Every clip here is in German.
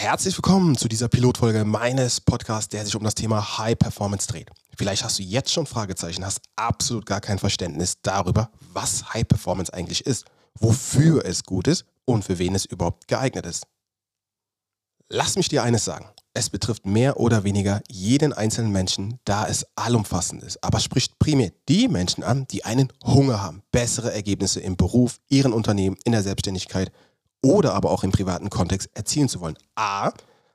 Herzlich willkommen zu dieser Pilotfolge meines Podcasts, der sich um das Thema High Performance dreht. Vielleicht hast du jetzt schon Fragezeichen, hast absolut gar kein Verständnis darüber, was High Performance eigentlich ist, wofür es gut ist und für wen es überhaupt geeignet ist. Lass mich dir eines sagen. Es betrifft mehr oder weniger jeden einzelnen Menschen, da es allumfassend ist, aber spricht primär die Menschen an, die einen Hunger haben, bessere Ergebnisse im Beruf, ihren Unternehmen, in der Selbstständigkeit oder aber auch im privaten Kontext erzielen zu wollen. A,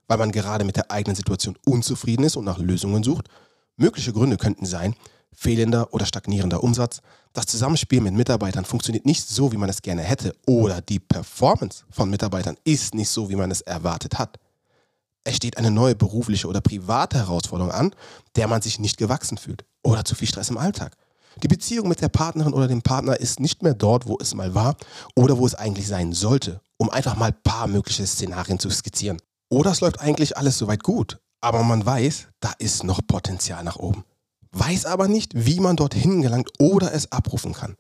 weil man gerade mit der eigenen Situation unzufrieden ist und nach Lösungen sucht. Mögliche Gründe könnten sein, fehlender oder stagnierender Umsatz, das Zusammenspiel mit Mitarbeitern funktioniert nicht so, wie man es gerne hätte oder die Performance von Mitarbeitern ist nicht so, wie man es erwartet hat es steht eine neue berufliche oder private Herausforderung an, der man sich nicht gewachsen fühlt oder zu viel Stress im Alltag. Die Beziehung mit der Partnerin oder dem Partner ist nicht mehr dort, wo es mal war oder wo es eigentlich sein sollte, um einfach mal ein paar mögliche Szenarien zu skizzieren. Oder es läuft eigentlich alles soweit gut, aber man weiß, da ist noch Potenzial nach oben. Weiß aber nicht, wie man dorthin gelangt oder es abrufen kann.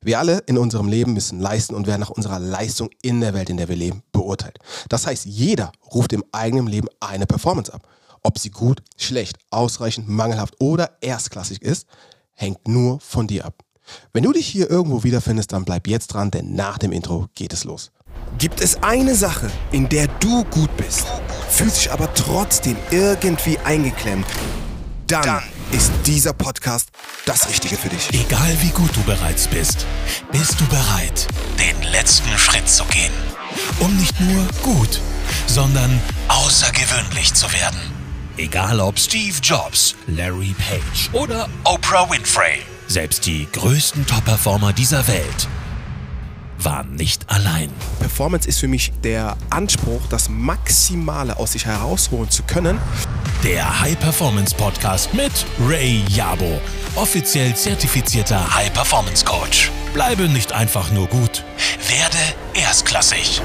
Wir alle in unserem Leben müssen leisten und werden nach unserer Leistung in der Welt, in der wir leben, beurteilt. Das heißt, jeder ruft im eigenen Leben eine Performance ab. Ob sie gut, schlecht, ausreichend, mangelhaft oder erstklassig ist, hängt nur von dir ab. Wenn du dich hier irgendwo wiederfindest, dann bleib jetzt dran, denn nach dem Intro geht es los. Gibt es eine Sache, in der du gut bist, fühlst dich aber trotzdem irgendwie eingeklemmt, dann, dann ist dieser Podcast das Richtige für dich. Egal wie gut du bereits bist, bist du bereit, den letzten Schritt zu gehen, um nicht nur gut, sondern außergewöhnlich zu werden. Egal ob Steve Jobs, Larry Page oder Oprah Winfrey, selbst die größten Top-Performer dieser Welt waren nicht allein. Performance ist für mich der Anspruch, das Maximale aus sich herausholen zu können. Der High Performance Podcast mit Ray Jabo, offiziell zertifizierter High Performance Coach. Bleibe nicht einfach nur gut, werde erstklassig.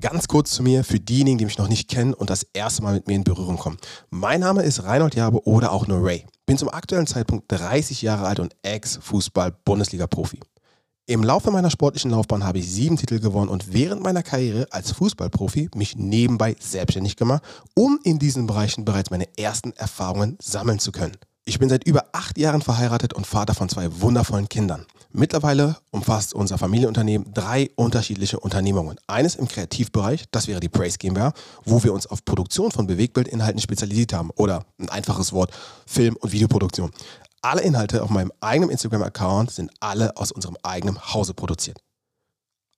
Ganz kurz zu mir für diejenigen, die mich noch nicht kennen und das erste Mal mit mir in Berührung kommen. Mein Name ist Reinhold Jabe oder auch nur Ray. Bin zum aktuellen Zeitpunkt 30 Jahre alt und Ex-Fußball-Bundesliga-Profi. Im Laufe meiner sportlichen Laufbahn habe ich sieben Titel gewonnen und während meiner Karriere als Fußballprofi mich nebenbei selbstständig gemacht, um in diesen Bereichen bereits meine ersten Erfahrungen sammeln zu können. Ich bin seit über acht Jahren verheiratet und Vater von zwei wundervollen Kindern. Mittlerweile umfasst unser Familienunternehmen drei unterschiedliche Unternehmungen. Eines im Kreativbereich, das wäre die Praise GmbH, wo wir uns auf Produktion von Bewegbildinhalten spezialisiert haben. Oder ein einfaches Wort, Film- und Videoproduktion. Alle Inhalte auf meinem eigenen Instagram-Account sind alle aus unserem eigenen Hause produziert.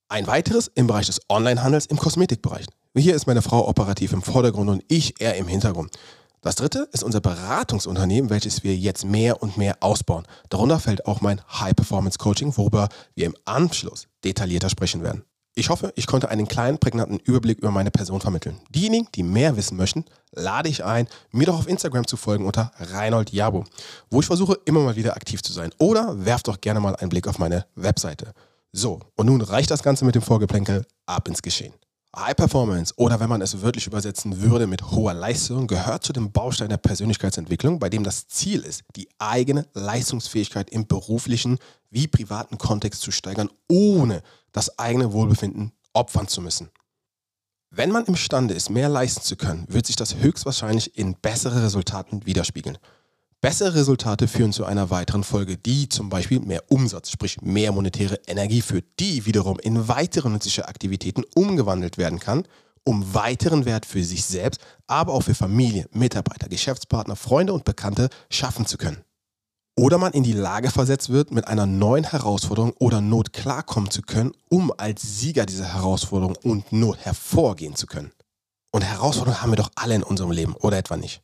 Ein weiteres im Bereich des Onlinehandels im Kosmetikbereich. Hier ist meine Frau operativ im Vordergrund und ich eher im Hintergrund. Das dritte ist unser Beratungsunternehmen, welches wir jetzt mehr und mehr ausbauen. Darunter fällt auch mein High Performance Coaching, worüber wir im Anschluss detaillierter sprechen werden. Ich hoffe, ich konnte einen kleinen, prägnanten Überblick über meine Person vermitteln. Diejenigen, die mehr wissen möchten, lade ich ein, mir doch auf Instagram zu folgen unter Reinhold Jabo, wo ich versuche, immer mal wieder aktiv zu sein. Oder werft doch gerne mal einen Blick auf meine Webseite. So, und nun reicht das Ganze mit dem Vorgeplänkel, ab ins Geschehen. High Performance oder wenn man es wörtlich übersetzen würde mit hoher Leistung, gehört zu dem Baustein der Persönlichkeitsentwicklung, bei dem das Ziel ist, die eigene Leistungsfähigkeit im beruflichen wie privaten Kontext zu steigern, ohne das eigene Wohlbefinden opfern zu müssen. Wenn man imstande ist, mehr leisten zu können, wird sich das höchstwahrscheinlich in bessere Resultaten widerspiegeln. Bessere Resultate führen zu einer weiteren Folge, die zum Beispiel mehr Umsatz, sprich mehr monetäre Energie führt, die wiederum in weitere nützliche Aktivitäten umgewandelt werden kann, um weiteren Wert für sich selbst, aber auch für Familie, Mitarbeiter, Geschäftspartner, Freunde und Bekannte schaffen zu können. Oder man in die Lage versetzt wird, mit einer neuen Herausforderung oder Not klarkommen zu können, um als Sieger dieser Herausforderung und Not hervorgehen zu können. Und Herausforderungen haben wir doch alle in unserem Leben, oder etwa nicht?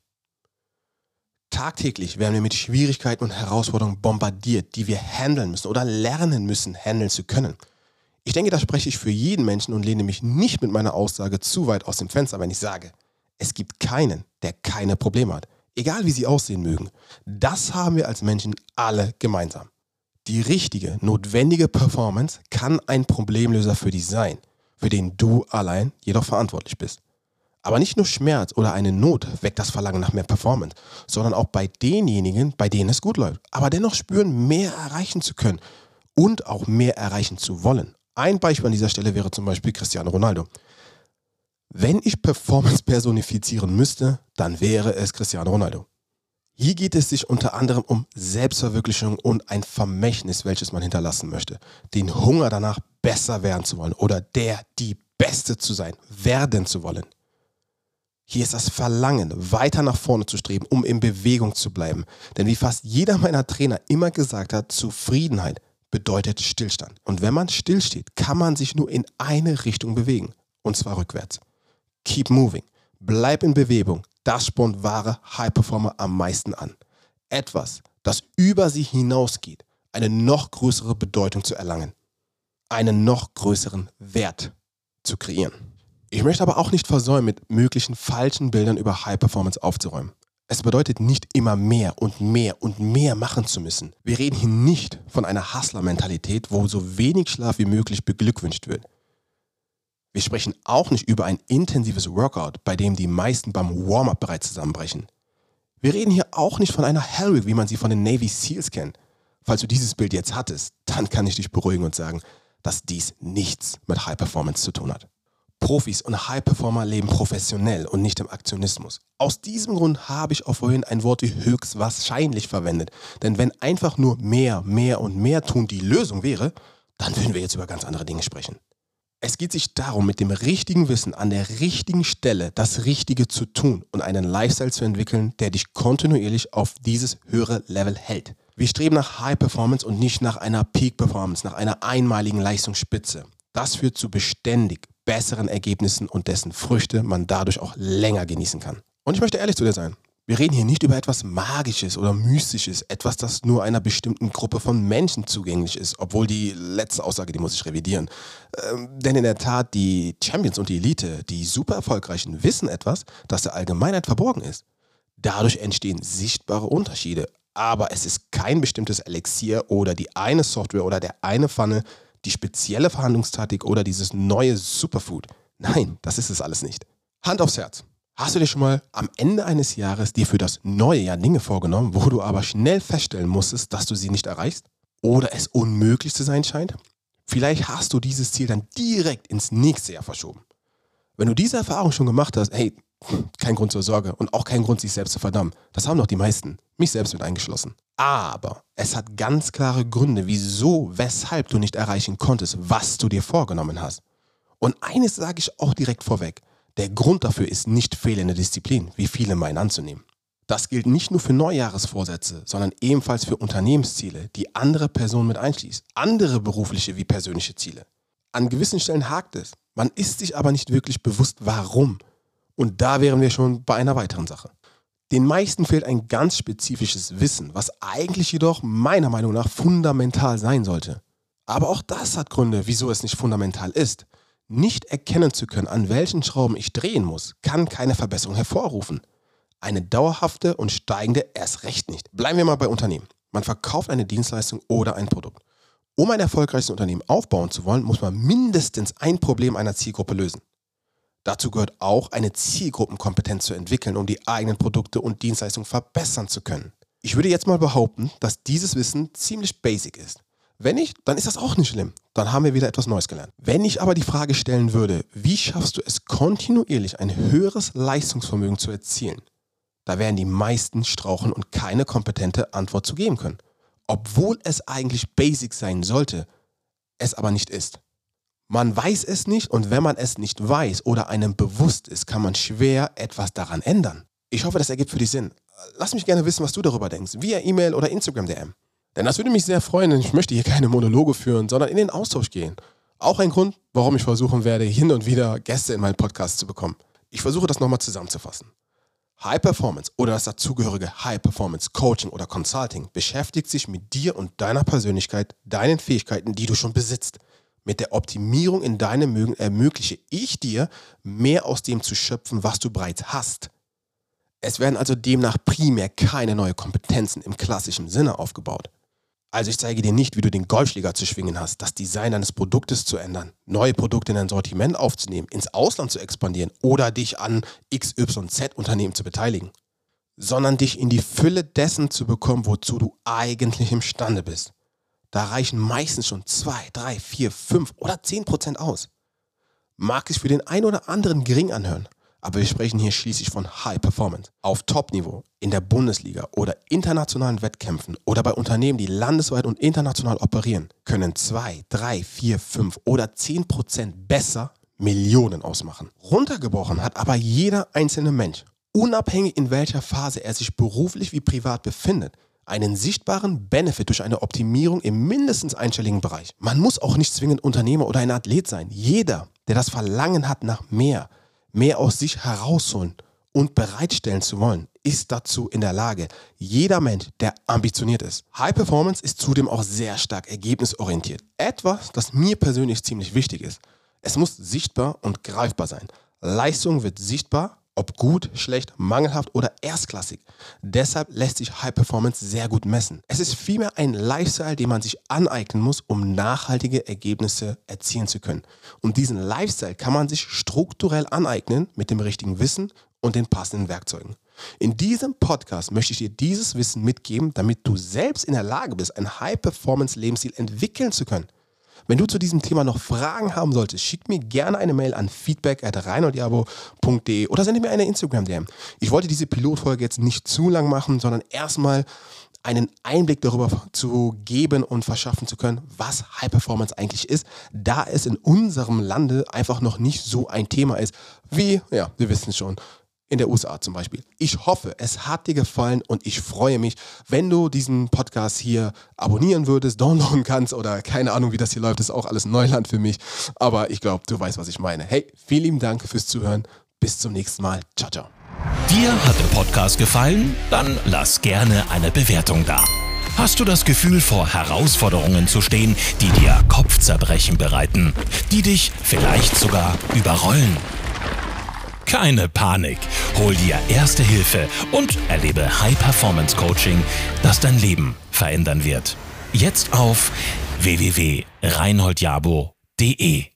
Tagtäglich werden wir mit Schwierigkeiten und Herausforderungen bombardiert, die wir handeln müssen oder lernen müssen, handeln zu können. Ich denke, da spreche ich für jeden Menschen und lehne mich nicht mit meiner Aussage zu weit aus dem Fenster, wenn ich sage, es gibt keinen, der keine Probleme hat, egal wie sie aussehen mögen. Das haben wir als Menschen alle gemeinsam. Die richtige, notwendige Performance kann ein Problemlöser für dich sein, für den du allein jedoch verantwortlich bist. Aber nicht nur Schmerz oder eine Not weckt das Verlangen nach mehr Performance, sondern auch bei denjenigen, bei denen es gut läuft, aber dennoch spüren, mehr erreichen zu können und auch mehr erreichen zu wollen. Ein Beispiel an dieser Stelle wäre zum Beispiel Cristiano Ronaldo. Wenn ich Performance personifizieren müsste, dann wäre es Cristiano Ronaldo. Hier geht es sich unter anderem um Selbstverwirklichung und ein Vermächtnis, welches man hinterlassen möchte. Den Hunger danach, besser werden zu wollen oder der, die Beste zu sein, werden zu wollen. Hier ist das Verlangen, weiter nach vorne zu streben, um in Bewegung zu bleiben. Denn wie fast jeder meiner Trainer immer gesagt hat, Zufriedenheit bedeutet Stillstand. Und wenn man stillsteht, kann man sich nur in eine Richtung bewegen. Und zwar rückwärts. Keep moving. Bleib in Bewegung. Das spornt wahre High-Performer am meisten an. Etwas, das über sie hinausgeht, eine noch größere Bedeutung zu erlangen. Einen noch größeren Wert zu kreieren. Ich möchte aber auch nicht versäumen, mit möglichen falschen Bildern über High Performance aufzuräumen. Es bedeutet nicht immer mehr und mehr und mehr machen zu müssen. Wir reden hier nicht von einer Hustler-Mentalität, wo so wenig Schlaf wie möglich beglückwünscht wird. Wir sprechen auch nicht über ein intensives Workout, bei dem die meisten beim Warm-up bereits zusammenbrechen. Wir reden hier auch nicht von einer Hellwig, wie man sie von den Navy SEALs kennt. Falls du dieses Bild jetzt hattest, dann kann ich dich beruhigen und sagen, dass dies nichts mit High Performance zu tun hat. Profis und High Performer leben professionell und nicht im Aktionismus. Aus diesem Grund habe ich auch vorhin ein Wort wie höchstwahrscheinlich verwendet. Denn wenn einfach nur mehr, mehr und mehr tun die Lösung wäre, dann würden wir jetzt über ganz andere Dinge sprechen. Es geht sich darum, mit dem richtigen Wissen an der richtigen Stelle das Richtige zu tun und einen Lifestyle zu entwickeln, der dich kontinuierlich auf dieses höhere Level hält. Wir streben nach High Performance und nicht nach einer Peak Performance, nach einer einmaligen Leistungsspitze. Das führt zu beständig besseren Ergebnissen und dessen Früchte man dadurch auch länger genießen kann. Und ich möchte ehrlich zu dir sein. Wir reden hier nicht über etwas Magisches oder Mystisches, etwas, das nur einer bestimmten Gruppe von Menschen zugänglich ist, obwohl die letzte Aussage, die muss ich revidieren. Ähm, denn in der Tat, die Champions und die Elite, die super erfolgreichen, wissen etwas, das der Allgemeinheit verborgen ist. Dadurch entstehen sichtbare Unterschiede, aber es ist kein bestimmtes Elixier oder die eine Software oder der eine Funnel, die spezielle Verhandlungstaktik oder dieses neue Superfood. Nein, das ist es alles nicht. Hand aufs Herz. Hast du dir schon mal am Ende eines Jahres dir für das neue Jahr Dinge vorgenommen, wo du aber schnell feststellen musstest, dass du sie nicht erreichst? Oder es unmöglich zu sein scheint? Vielleicht hast du dieses Ziel dann direkt ins nächste Jahr verschoben. Wenn du diese Erfahrung schon gemacht hast, hey, kein Grund zur Sorge und auch kein Grund, sich selbst zu verdammen. Das haben doch die meisten, mich selbst mit eingeschlossen. Aber es hat ganz klare Gründe, wieso, weshalb du nicht erreichen konntest, was du dir vorgenommen hast. Und eines sage ich auch direkt vorweg. Der Grund dafür ist nicht fehlende Disziplin, wie viele meinen anzunehmen. Das gilt nicht nur für Neujahresvorsätze, sondern ebenfalls für Unternehmensziele, die andere Personen mit einschließt, andere berufliche wie persönliche Ziele. An gewissen Stellen hakt es, man ist sich aber nicht wirklich bewusst, warum. Und da wären wir schon bei einer weiteren Sache. Den meisten fehlt ein ganz spezifisches Wissen, was eigentlich jedoch meiner Meinung nach fundamental sein sollte. Aber auch das hat Gründe, wieso es nicht fundamental ist. Nicht erkennen zu können, an welchen Schrauben ich drehen muss, kann keine Verbesserung hervorrufen. Eine dauerhafte und steigende erst recht nicht. Bleiben wir mal bei Unternehmen. Man verkauft eine Dienstleistung oder ein Produkt. Um ein erfolgreiches Unternehmen aufbauen zu wollen, muss man mindestens ein Problem einer Zielgruppe lösen. Dazu gehört auch, eine Zielgruppenkompetenz zu entwickeln, um die eigenen Produkte und Dienstleistungen verbessern zu können. Ich würde jetzt mal behaupten, dass dieses Wissen ziemlich basic ist. Wenn nicht, dann ist das auch nicht schlimm. Dann haben wir wieder etwas Neues gelernt. Wenn ich aber die Frage stellen würde, wie schaffst du es kontinuierlich ein höheres Leistungsvermögen zu erzielen? Da werden die meisten strauchen und keine kompetente Antwort zu geben können. Obwohl es eigentlich basic sein sollte, es aber nicht ist. Man weiß es nicht und wenn man es nicht weiß oder einem bewusst ist, kann man schwer etwas daran ändern. Ich hoffe, das ergibt für dich Sinn. Lass mich gerne wissen, was du darüber denkst, via E-Mail oder Instagram DM. Denn das würde mich sehr freuen, denn ich möchte hier keine Monologe führen, sondern in den Austausch gehen. Auch ein Grund, warum ich versuchen werde, hin und wieder Gäste in meinen Podcast zu bekommen. Ich versuche das nochmal zusammenzufassen. High Performance oder das dazugehörige High Performance Coaching oder Consulting beschäftigt sich mit dir und deiner Persönlichkeit, deinen Fähigkeiten, die du schon besitzt. Mit der Optimierung in deinem Mögen ermögliche ich dir, mehr aus dem zu schöpfen, was du bereits hast. Es werden also demnach primär keine neuen Kompetenzen im klassischen Sinne aufgebaut. Also ich zeige dir nicht, wie du den Golfschläger zu schwingen hast, das Design deines Produktes zu ändern, neue Produkte in dein Sortiment aufzunehmen, ins Ausland zu expandieren oder dich an XYZ-Unternehmen zu beteiligen, sondern dich in die Fülle dessen zu bekommen, wozu du eigentlich imstande bist. Da reichen meistens schon 2, 3, 4, 5 oder 10 Prozent aus. Mag es für den einen oder anderen gering anhören, aber wir sprechen hier schließlich von High Performance. Auf Top-Niveau, in der Bundesliga oder internationalen Wettkämpfen oder bei Unternehmen, die landesweit und international operieren, können 2, 3, 4, 5 oder 10 Prozent besser Millionen ausmachen. Runtergebrochen hat aber jeder einzelne Mensch, unabhängig in welcher Phase er sich beruflich wie privat befindet, einen sichtbaren Benefit durch eine Optimierung im mindestens einstelligen Bereich. Man muss auch nicht zwingend Unternehmer oder ein Athlet sein. Jeder, der das Verlangen hat nach mehr, mehr aus sich herausholen und bereitstellen zu wollen, ist dazu in der Lage. Jeder Mensch, der ambitioniert ist. High Performance ist zudem auch sehr stark ergebnisorientiert. Etwas, das mir persönlich ziemlich wichtig ist. Es muss sichtbar und greifbar sein. Leistung wird sichtbar, ob gut, schlecht, mangelhaft oder erstklassig. Deshalb lässt sich High Performance sehr gut messen. Es ist vielmehr ein Lifestyle, den man sich aneignen muss, um nachhaltige Ergebnisse erzielen zu können. Und diesen Lifestyle kann man sich strukturell aneignen mit dem richtigen Wissen und den passenden Werkzeugen. In diesem Podcast möchte ich dir dieses Wissen mitgeben, damit du selbst in der Lage bist, ein High-Performance-Lebensstil entwickeln zu können. Wenn du zu diesem Thema noch Fragen haben solltest, schick mir gerne eine Mail an feedback.reinholdjabo.de oder sende mir eine Instagram-DM. Ich wollte diese Pilotfolge jetzt nicht zu lang machen, sondern erstmal einen Einblick darüber zu geben und verschaffen zu können, was High Performance eigentlich ist, da es in unserem Lande einfach noch nicht so ein Thema ist, wie, ja, wir wissen es schon, in der USA zum Beispiel. Ich hoffe, es hat dir gefallen und ich freue mich, wenn du diesen Podcast hier abonnieren würdest, downloaden kannst oder keine Ahnung, wie das hier läuft, das ist auch alles Neuland für mich. Aber ich glaube, du weißt, was ich meine. Hey, vielen lieben Dank fürs Zuhören. Bis zum nächsten Mal. Ciao, ciao. Dir hat der Podcast gefallen? Dann lass gerne eine Bewertung da. Hast du das Gefühl, vor Herausforderungen zu stehen, die dir Kopfzerbrechen bereiten, die dich vielleicht sogar überrollen? Keine Panik. Hol dir erste Hilfe und erlebe High Performance Coaching, das dein Leben verändern wird. Jetzt auf www.reinholdjabo.de